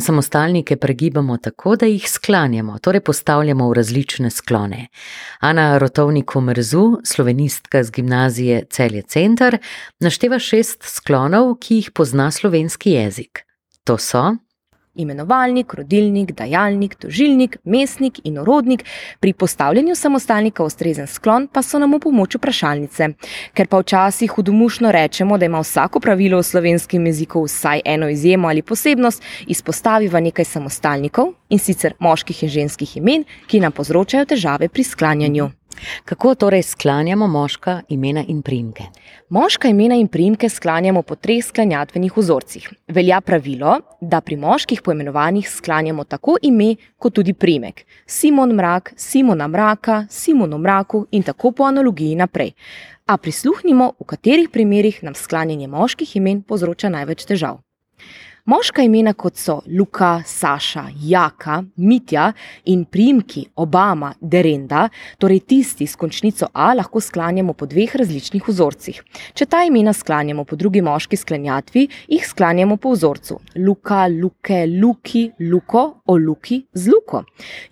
samostalnike pregibamo tako, da jih sklanjamo, torej postavljamo v različne sklone. Ana Rotovnik Omrzu, slovenistka z gimnazije Celje Center, našteva šest sklonov, ki jih pozna slovenski jezik. To so imenovalnik, rodilnik, dajalnik, tožilnik, mestnik in urodnik, pri postavljanju samostalnika ustrezen sklon pa so nam v pomoč vprašalnice. Ker pa včasih hudomušno rečemo, da ima vsako pravilo v slovenskem jeziku vsaj eno izjemo ali posebnost, izpostaviva nekaj samostalnikov in sicer moških in ženskih imen, ki nam povzročajo težave pri sklanjanju. Kako torej sklanjamo moška imena in primke? Moška imena in primke sklanjamo po treh sklanjatvenih vzorcih. Velja pravilo, da pri moških poimenovanjih sklanjamo tako ime, kot tudi primek. Simon Mrak, Simona Mraka, Simono Mraku in tako po analogiji naprej. A prisluhnimo, v katerih primerih nam sklanjanje moških imen povzroča največ težav. Moška imena kot so Luka, Saša, Jaka, Mitja in primki Obama, Derenda, torej tisti s končnico A, lahko sklanjamo po dveh različnih vzorcih. Če ta imena sklanjamo po drugi moški sklanjatvi, jih sklanjamo po vzorcu Luka, Luke, Luki, Luko, Oluki, z Luko.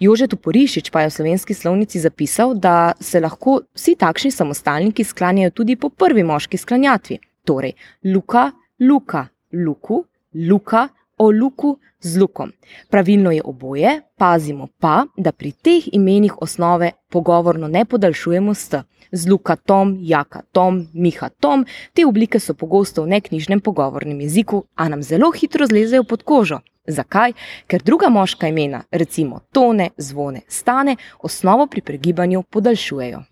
Jožet Uporišič pa je v slovenski slovnici zapisal, da se lahko vsi takšni samostalniki sklanjajo tudi po prvi moški sklanjatvi, torej Luka, Luka, Luku. Luka o Luku z Lukom. Pravilno je oboje, pazimo pa, da pri teh imenih osnove pogovorno ne podaljšujemo s t. Z Luka Tom, Jaka Tom, Miha Tom, te oblike so pogosto v neknjižnem pogovornem jeziku, a nam zelo hitro zlezejo pod kožo. Zakaj? Ker druga moška imena, recimo tone, zvone, stane, osnovo pri pregibanju podaljšujejo.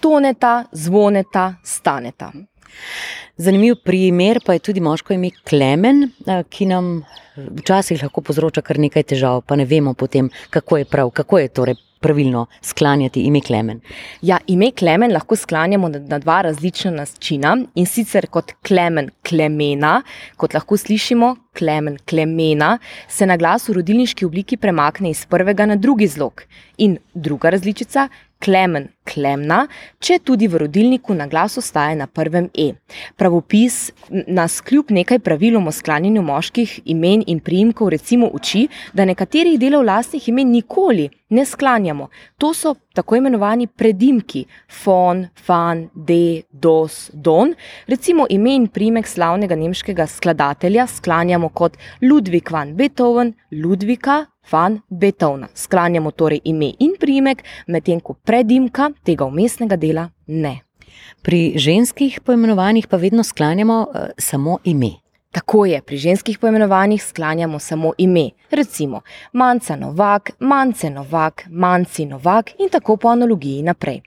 Toneta, zvoneta, staneta. Zanimiv primer pa je tudi moško ime Klemen, eh, ki nam včasih lahko povzroča kar nekaj težav, pa ne vemo potem, kako je prav, kako je torej pravilno sklanjati ime Klemen. Ja, ime Klemen lahko sklanjamo na dva različna načina in sicer kot Klemen Klemena, kot lahko slišimo, Klemen Klemena se na glas v rodilniški obliki premakne iz prvega na drugi zlog. In druga različica, Klemen Klemna, če tudi v rodilniku na glas ostaje na prvem E. Pravopis nas kljub nekaj pravilom o sklanjanju moških imen in priimkov recimo uči, da nekaterih delov lastnih imen nikoli ne sklanjamo. To so tako imenovani predimki, fon, fan, de, dos, don. Recimo ime in priimek slavnega nemškega skladatelja sklanjamo kot Ludwig van Beethoven, Ludvika, van Beethovna. Sklanjamo torej ime in priimek, medtem ko predimka tega umestnega dela ne. Pri ženskih poimenovanjih pa vedno sklanjamo uh, samo ime. Tako je, pri ženskih poimenovanjih sklanjamo samo ime, recimo Manca Novak, Mance Novak, Manci Novak in tako po analogiji naprej.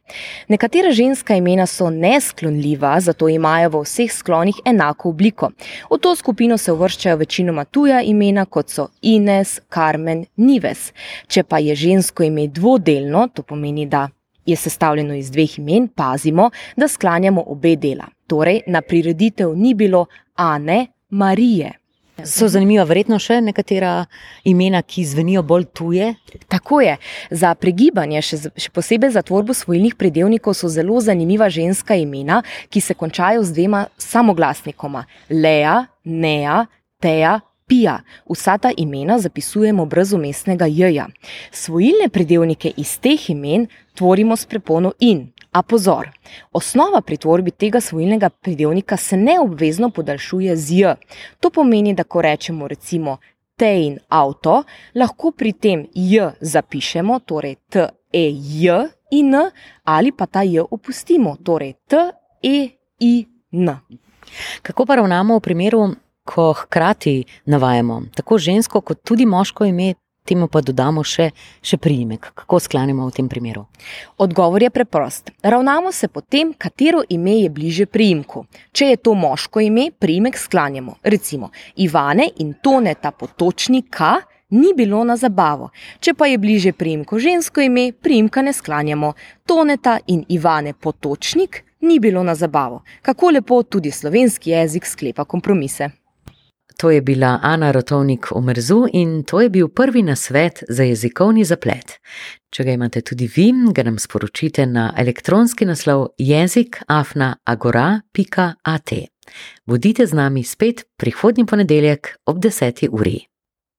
Nekatera ženska imena so nesklonljiva, zato imajo v vseh sklonih enako obliko. V to skupino se uvrščajo večinoma tuja imena, kot so Ines, Carmen, Nives. Če pa je žensko ime dvodelno, to pomeni, da je sestavljeno iz dveh imen, pazimo, da sklanjamo obe dela. Torej, na prireditev ni bilo Ane, Marije. So zanimiva, verjetno še nekatera imena, ki zvenijo bolj tuje. Tako je. Za pregibanje, še, še posebej za tvorbo svojilnih predelnikov, so zelo zanimiva ženska imena, ki se končajo z dvema samoglasnikoma: Lea, Nea, Teja. Pija. Vsa ta imena zapisujemo brez umestnega J. Svojilne predelnike iz teh imen tvorimo s prepono in. A pozor, osnova pri tvorbi tega svojilnega pridevnika se ne obvezno podaljšuje z j. To pomeni, da ko rečemo recimo te in avto, lahko pri tem j zapišemo, torej t, e, j in n, ali pa ta j opustimo, torej t, e, i, n. Kako pa ravnamo v primeru, ko hkrati navajamo tako žensko kot tudi moško ime, temu pa dodamo še, še priimek. Kako sklanjamo v tem primeru? Odgovor je preprost. Ravnamo se po tem, katero ime je bliže priimku. Če je to moško ime, priimek sklanjamo. Recimo Ivane in Toneta potočni K. Ni bilo na zabavo. Če pa je bliže priimku žensko ime, priimka ne sklanjamo. Toneta in Ivane potočnik ni bilo na zabavo. Kako lepo tudi slovenski jezik sklepa kompromise. To je bila Ana Rotovnik v Mrzu in to je bil prvi nasvet za jezikovni zaplet. Če ga imate tudi vi, ga nam sporočite na elektronski naslov jezikafnaagora.at. Bodite z nami spet prihodnji ponedeljek ob 10. uri.